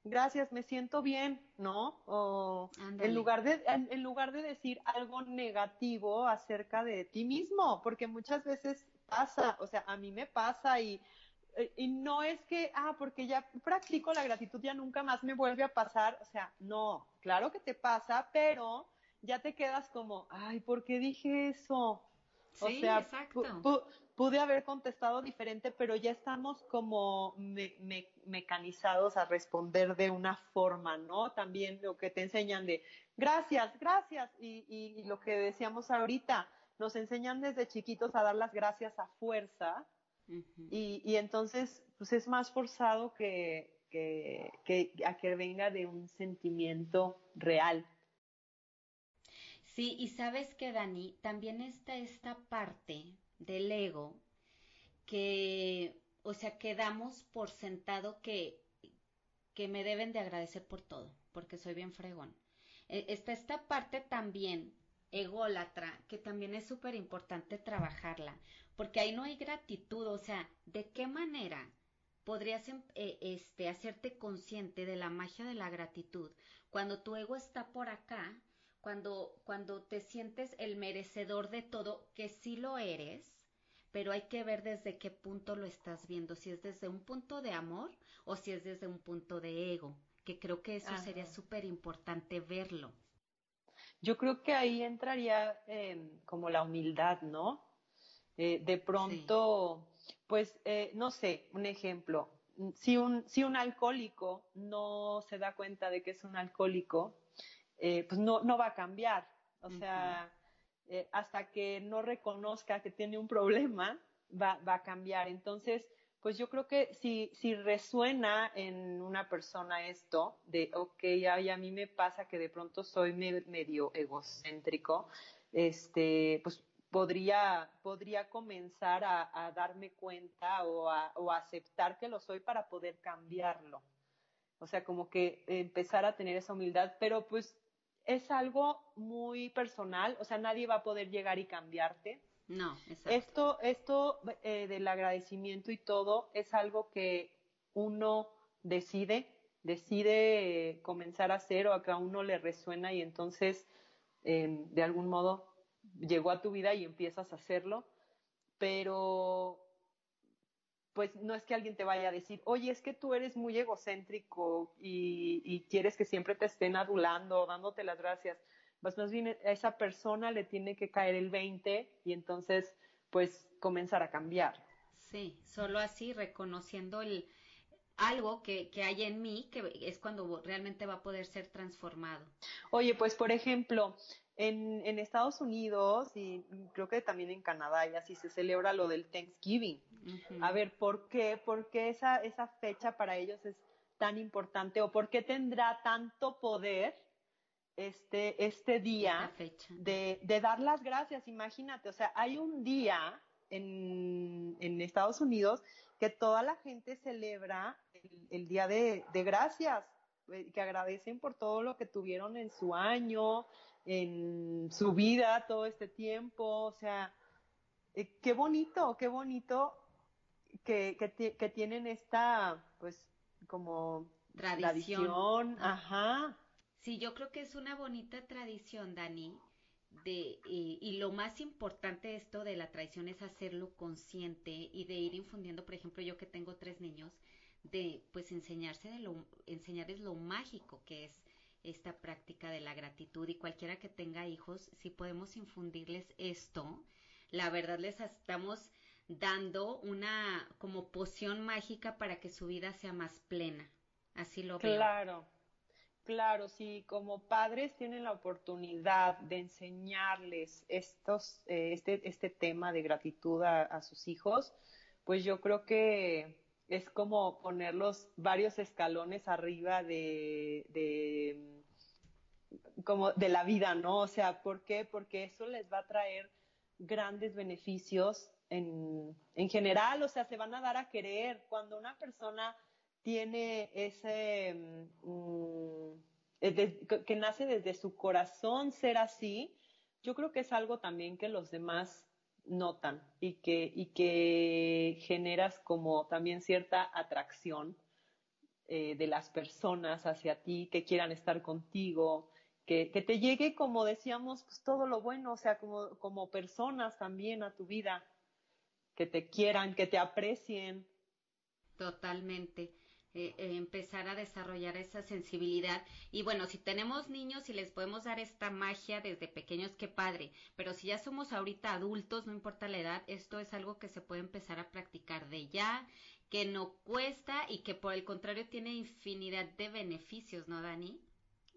S3: gracias, me siento bien, ¿no? O en lugar de en, en, lugar de decir algo negativo acerca de ti mismo, porque muchas veces pasa, o sea, a mí me pasa y y no es que, ah, porque ya practico la gratitud, ya nunca más me vuelve a pasar, o sea, no, claro que te pasa, pero ya te quedas como, ay, ¿por qué dije eso?
S1: O sí, sea, exacto.
S3: pude haber contestado diferente, pero ya estamos como me, me, mecanizados a responder de una forma, ¿no? También lo que te enseñan de gracias, gracias, y, y, y lo que decíamos ahorita, nos enseñan desde chiquitos a dar las gracias a fuerza, uh -huh. y, y, entonces, pues es más forzado que, que, que a que venga de un sentimiento real.
S1: Sí, y sabes que, Dani, también está esta parte del ego que, o sea, que damos por sentado que, que me deben de agradecer por todo, porque soy bien fregón. Está esta parte también ególatra, que también es súper importante trabajarla, porque ahí no hay gratitud, o sea, ¿de qué manera podrías eh, este, hacerte consciente de la magia de la gratitud cuando tu ego está por acá cuando, cuando te sientes el merecedor de todo, que sí lo eres, pero hay que ver desde qué punto lo estás viendo, si es desde un punto de amor o si es desde un punto de ego, que creo que eso Ajá. sería súper importante verlo.
S3: Yo creo que ahí entraría eh, como la humildad, ¿no? Eh, de pronto, sí. pues, eh, no sé, un ejemplo, si un, si un alcohólico no se da cuenta de que es un alcohólico, eh, pues no, no va a cambiar. O sea, eh, hasta que no reconozca que tiene un problema, va, va a cambiar. Entonces, pues yo creo que si, si resuena en una persona esto, de, ok, ay, a mí me pasa que de pronto soy me, medio egocéntrico, este, pues podría, podría comenzar a, darme cuenta o a, o aceptar que lo soy para poder cambiarlo. O sea, como que empezar a tener esa humildad, pero pues es algo muy personal, o sea, nadie va a poder llegar y cambiarte.
S1: No, exacto.
S3: Esto, esto eh, del agradecimiento y todo es algo que uno decide, decide comenzar a hacer o a que a uno le resuena y entonces em, de algún modo llegó a tu vida y empiezas a hacerlo, pero pues no es que alguien te vaya a decir, oye, es que tú eres muy egocéntrico y, quieres que siempre te estén adulando, dándote las gracias. Pues más bien a esa persona le tiene que caer el 20 y entonces pues comenzar a cambiar.
S1: Sí, solo así reconociendo el algo que, que hay en mí que es cuando realmente va a poder ser transformado.
S3: Oye, pues por ejemplo, en, en, Estados Unidos y creo que también en Canadá y así se celebra lo del Thanksgiving. A ver, ¿por qué? ¿Por qué esa, esa fecha para ellos es tan importante o por qué tendrá tanto poder este, este día de, de, dar las gracias? Imagínate, o sea, hay un día en, en Estados Unidos que toda la gente celebra el, el Día de, de Gracias, eh, que agradecen por todo lo que tuvieron en su año, en su vida todo este tiempo, o sea, eh, qué bonito, qué bonito que, que, tienen esta, pues, como tradición. ajá.
S1: Sí, yo creo que es una bonita tradición, Dani, de, y lo más importante de esto de la tradición es hacerlo consciente y de ir infundiendo, por ejemplo, yo que tengo tres niños, de pues enseñarse de lo, enseñarles lo mágico que es esta práctica de la gratitud y cualquiera que tenga hijos, si podemos infundirles esto, la verdad les estamos dando una como poción mágica para que su vida sea más plena. Así lo
S3: veo. Claro. Claro, si como padres tienen la oportunidad de enseñarles estos, eh, este, este tema de gratitud a, sus hijos, pues yo creo que es como ponerlos varios escalones arriba de, como de la vida, ¿no? O sea, ¿por qué? Porque eso les va a traer grandes beneficios en, en general, o sea, se van a dar a querer. Cuando una persona tiene ese, mm, que nace desde su corazón ser así, yo creo que es algo también que los demás notan y que, y que generas como también cierta atracción eh, de las personas hacia ti, que quieran estar contigo, que, que, te llegue, como decíamos, pues todo lo bueno, o sea, como, como personas también a tu vida, que te quieran, que te aprecien.
S1: Totalmente. Eh, eh, empezar a desarrollar esa sensibilidad. Y bueno, si tenemos niños y les podemos dar esta magia desde pequeños, qué padre. Pero si ya somos ahorita adultos, no importa la edad, esto es algo que se puede empezar a practicar de ya, que no cuesta y que por el contrario tiene infinidad de beneficios, ¿no, Dani?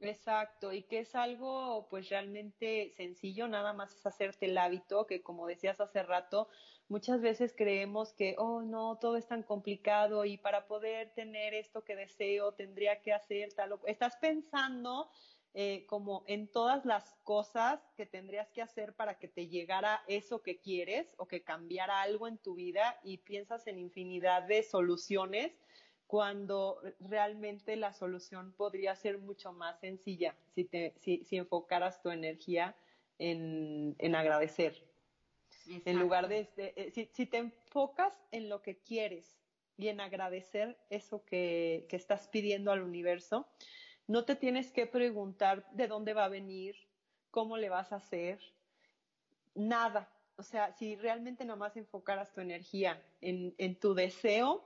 S3: Exacto, y que es algo pues realmente sencillo, nada más es hacerte el hábito, que como decías hace rato, muchas veces creemos que, oh no, todo es tan complicado y para poder tener esto que deseo tendría que hacer tal o estás pensando eh, como en todas las cosas que tendrías que hacer para que te llegara eso que quieres o que cambiara algo en tu vida y piensas en infinidad de soluciones cuando realmente la solución podría ser mucho más sencilla si, te, si, si enfocaras tu energía en, en agradecer. En lugar de, este, eh, si, si, te enfocas en lo que quieres y en agradecer eso que, que estás pidiendo al universo, no te tienes que preguntar de dónde va a venir, cómo le vas a hacer, nada. O sea, si realmente nomás enfocaras tu energía en, en tu deseo,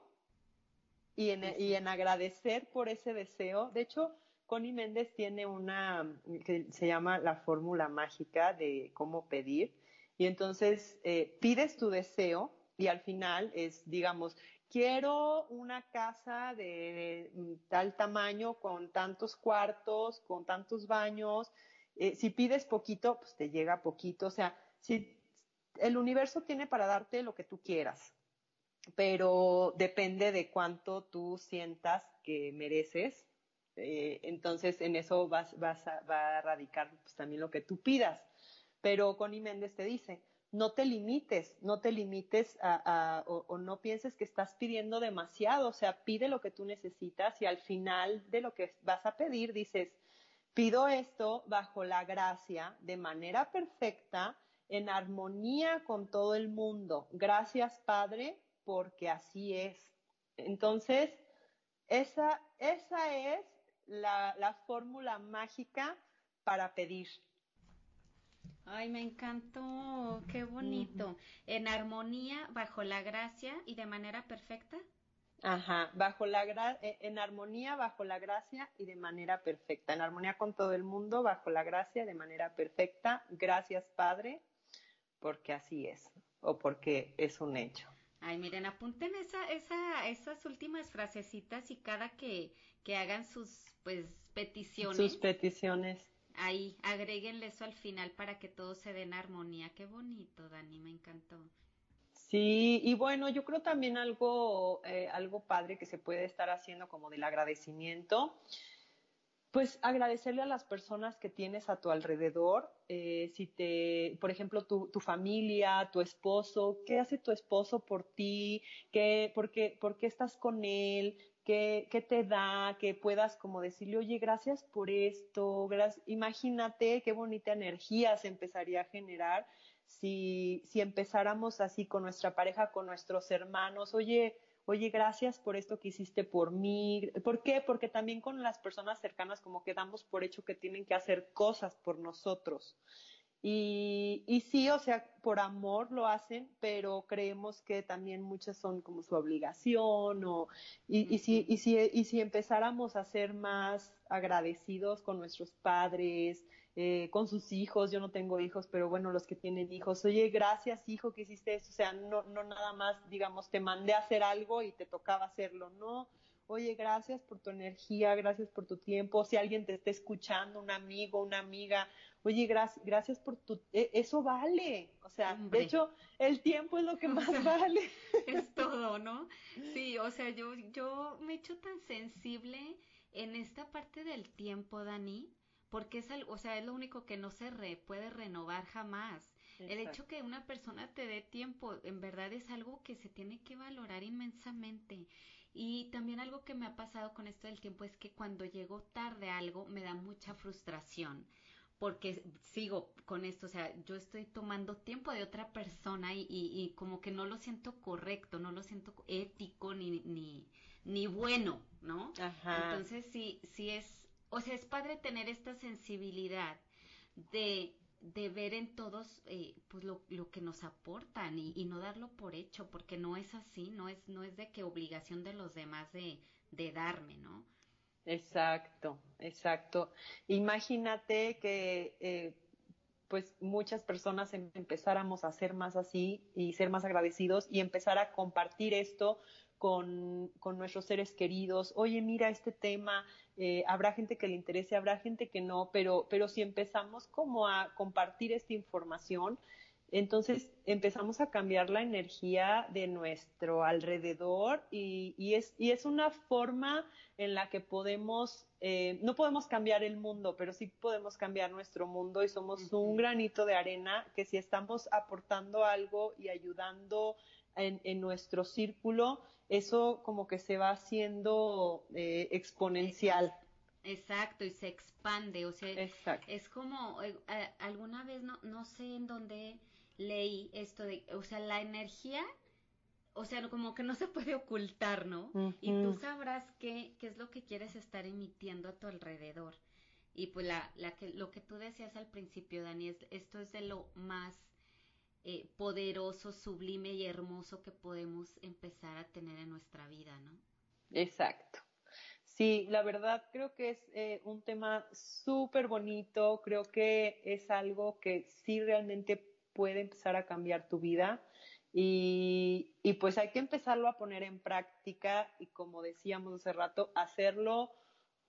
S3: y en, y en agradecer por ese deseo. De hecho, Connie Méndez tiene una que se llama la fórmula mágica de cómo pedir. Y entonces eh, pides tu deseo y al final es, digamos, quiero una casa de, tal tamaño, con tantos cuartos, con tantos baños. Eh, si pides poquito, pues te llega poquito. O sea, si el universo tiene para darte lo que tú quieras pero depende de cuánto tú sientas que mereces. Eh, entonces, en eso vas, a, va a radicar pues, también lo que tú pidas. Pero Connie Méndez te dice, no te limites, no te limites a, o, no pienses que estás pidiendo demasiado, o sea, pide lo que tú necesitas y al final de lo que vas a pedir dices, pido esto bajo la gracia, de manera perfecta, en armonía con todo el mundo. Gracias, Padre, porque así es. Entonces, esa, esa es la, la fórmula mágica para pedir.
S1: Ay, me encantó, qué bonito. En armonía, bajo la gracia y de manera perfecta.
S3: Ajá, bajo la gra e, en armonía, bajo la gracia y de manera perfecta. En armonía con todo el mundo, bajo la gracia, de manera perfecta. Gracias, Padre, porque así es, o porque es un hecho.
S1: Ay, miren, apunten esa, esa, esas últimas frasecitas y cada que, que hagan sus, pues, peticiones.
S3: Sus peticiones
S1: ahí, agréguenle eso al final para que todo se dé en armonía. Qué bonito, Dani, me encantó.
S3: Sí, y bueno, yo creo también algo, eh, algo padre que se puede estar haciendo como del agradecimiento, pues agradecerle a las personas que tienes a tu alrededor, eh, si te, por ejemplo, tu, tu, familia, tu esposo, ¿qué hace tu esposo por ti? ¿Qué, por, qué, ¿Por qué estás con él? ¿Qué, te da? Que puedas como decirle, oye, gracias por esto, imagínate qué bonita energía se empezaría a generar si, si empezáramos así con nuestra pareja, con nuestros hermanos, oye, oye, gracias por esto que hiciste por mí. ¿Por qué? Porque también con las personas cercanas como que damos por hecho que tienen que hacer cosas por nosotros. Y, y sí, o sea, por amor lo hacen, pero creemos que también muchas son como su obligación o, y, y, si, y, si, y si empezáramos a ser más agradecidos con nuestros padres, eh, con sus hijos, yo no tengo hijos, pero bueno, los que tienen hijos, oye, gracias hijo que hiciste eso, o sea, no, no nada más, digamos, te mandé a hacer algo y te tocaba hacerlo, no, oye, gracias por tu energía, gracias por tu tiempo, si alguien te está escuchando, un amigo, una amiga, oye, gracias, gracias por tu, e, eso vale, o sea, de hecho, el tiempo es lo que más vale.
S1: Es todo, ¿no? Sí, o sea, yo, yo me he hecho tan sensible en esta parte del tiempo, Dani, porque es algo, o sea, es lo único que no se re, puede renovar jamás. El hecho que una persona te dé tiempo, en verdad es algo que se tiene que valorar inmensamente. Y también algo que me ha pasado con esto del tiempo es que cuando llego tarde a algo me da mucha frustración porque sigo con esto, o sea, yo estoy tomando tiempo de otra persona y, y, como que no lo siento correcto, no lo siento ético ni, ni, ni bueno, ¿no? Ajá. Entonces sí, sí es, o sea, es padre tener esta sensibilidad de de ver en todos eh, pues lo, lo, que nos aportan y, no darlo por hecho porque no es así no es no es de que obligación de los demás de, de darme no
S3: exacto exacto. Imagínate que eh, pues muchas personas em, empezáramos a ser más así y ser más agradecidos y empezar a compartir esto con, con nuestros seres queridos, oye, mira este tema, eh, habrá gente que le interese, habrá gente que no, pero, pero si empezamos como a compartir esta información, entonces empezamos a cambiar la energía de nuestro alrededor y, y, es, y es una forma en la que podemos, eh, no podemos cambiar el mundo, pero sí podemos cambiar nuestro mundo y somos un granito de arena que si estamos aportando algo y ayudando en, en nuestro círculo, eso como que se va haciendo eh, exponencial.
S1: Exacto, y se expande, o sea, es como, eh, alguna vez no, no sé en dónde leí esto de, o sea, la energía, o sea, como que no se puede ocultar, ¿no? Y tú sabrás qué, qué es lo que quieres estar emitiendo a tu alrededor. Y pues la, la que, lo que tú decías al principio, Dani, es, esto es de lo más eh, poderoso, sublime y hermoso que podemos empezar a tener en nuestra vida, ¿no?
S3: Exacto. Sí, la verdad creo que es eh, un tema súper bonito, creo que es algo que sí realmente puede empezar a cambiar tu vida y, pues hay que empezarlo a poner en práctica y como decíamos hace rato, hacerlo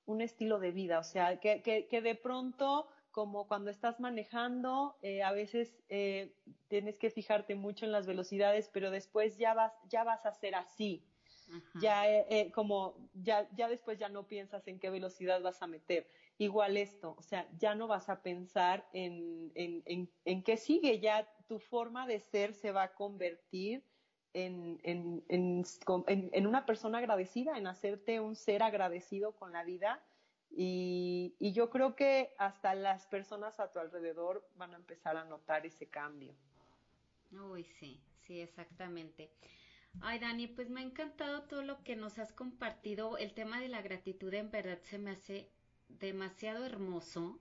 S3: un estilo de vida, o sea, que de pronto como cuando estás manejando, eh, a veces eh, tienes que fijarte mucho en las velocidades, pero después ya vas, ya vas a ser así. Ya eh, eh, como ya, ya después ya no piensas en qué velocidad vas a meter. Igual esto, o sea, ya no vas a pensar en, en, en, en qué sigue, ya tu forma de ser se va a convertir en, en, en, una persona agradecida, en hacerte un ser agradecido con la vida. Y, y, yo creo que hasta las personas a tu alrededor van a empezar a notar ese cambio.
S1: Uy, sí, sí, exactamente. Ay, Dani, pues me ha encantado todo lo que nos has compartido. El tema de la gratitud en verdad se me hace demasiado hermoso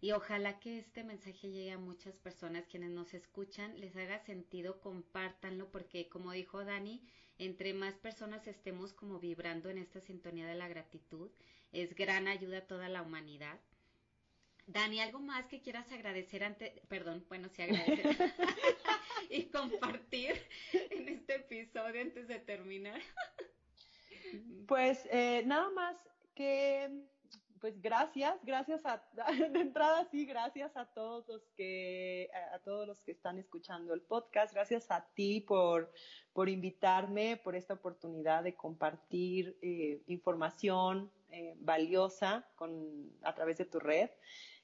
S1: y ojalá que este mensaje llegue a muchas personas quienes nos escuchan, les haga sentido, compártanlo, porque como dijo Dani, entre más personas estemos como vibrando en esta sintonía de la gratitud, es gran ayuda a toda la humanidad. Dani, ¿algo más que quieras agradecer antes, perdón, bueno, sí agradecer y compartir en este episodio antes de terminar?
S3: pues eh, nada más que pues gracias, gracias a, de entrada sí, gracias a todos los que, a, todos los que están escuchando el podcast, gracias a ti por, por invitarme, por esta oportunidad de compartir eh, información eh, valiosa a través de tu red.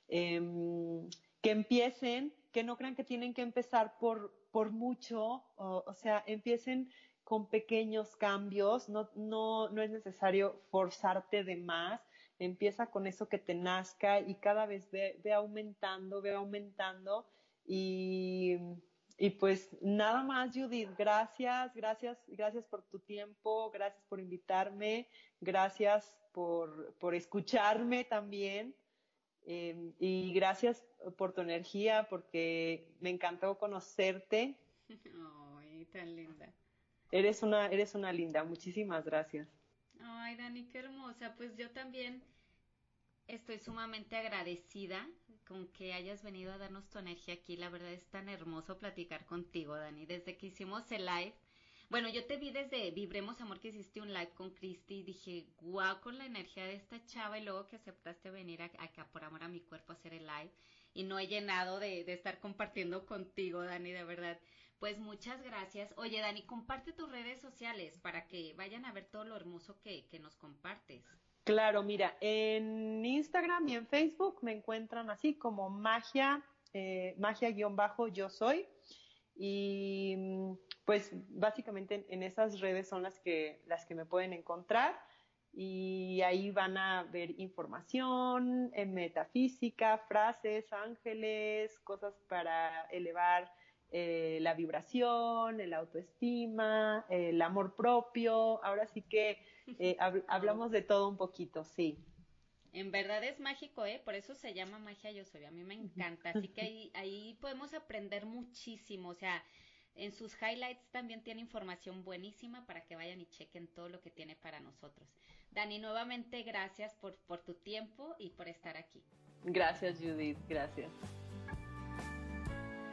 S3: Em, que empiecen, que no crean que tienen que empezar por, por mucho, o, o sea, empiecen con pequeños cambios, no, no, no es necesario forzarte de más, empieza con eso que te nazca y cada vez ve, aumentando, ve aumentando y, y, pues nada más Judith, gracias, gracias, gracias por tu tiempo, gracias por invitarme, gracias por, por escucharme también. Em, y gracias por tu energía, porque me encantó conocerte.
S1: Ay, tan linda.
S3: Eres una, eres una linda, muchísimas gracias.
S1: Ay, Dani, qué hermosa. Pues yo también estoy sumamente agradecida con que hayas venido a darnos tu energía aquí. La verdad es tan hermoso platicar contigo, Dani. Desde que hicimos el live, bueno, yo te vi desde Vibremos Amor que hiciste un live con Cristi y dije, guau, con la energía de esta chava y luego que aceptaste venir acá por amor a mi cuerpo a hacer el live y no he llenado de, de estar compartiendo contigo, Dani, de verdad. Pues muchas gracias. Oye, Dani, comparte tus redes sociales para que vayan a ver todo lo hermoso que, que nos compartes.
S3: Claro, mira, en Instagram y en Facebook me encuentran así como magia, eh, magia-yo soy. Y pues básicamente en, esas redes son las que, las que me pueden encontrar y ahí van a ver información en metafísica, frases, ángeles, cosas para elevar eh, la vibración, el autoestima, el amor propio. Ahora sí que eh, hablamos de todo un poquito, sí.
S1: En verdad es mágico, ¿eh? Por eso se llama magia yo soy. A mí me encanta. Así que ahí, ahí podemos aprender muchísimo. O sea, en sus highlights también tiene información buenísima para que vayan y chequen todo lo que tiene para nosotros. Dani, nuevamente gracias por, por tu tiempo y por estar aquí.
S3: Gracias, Judith. Gracias.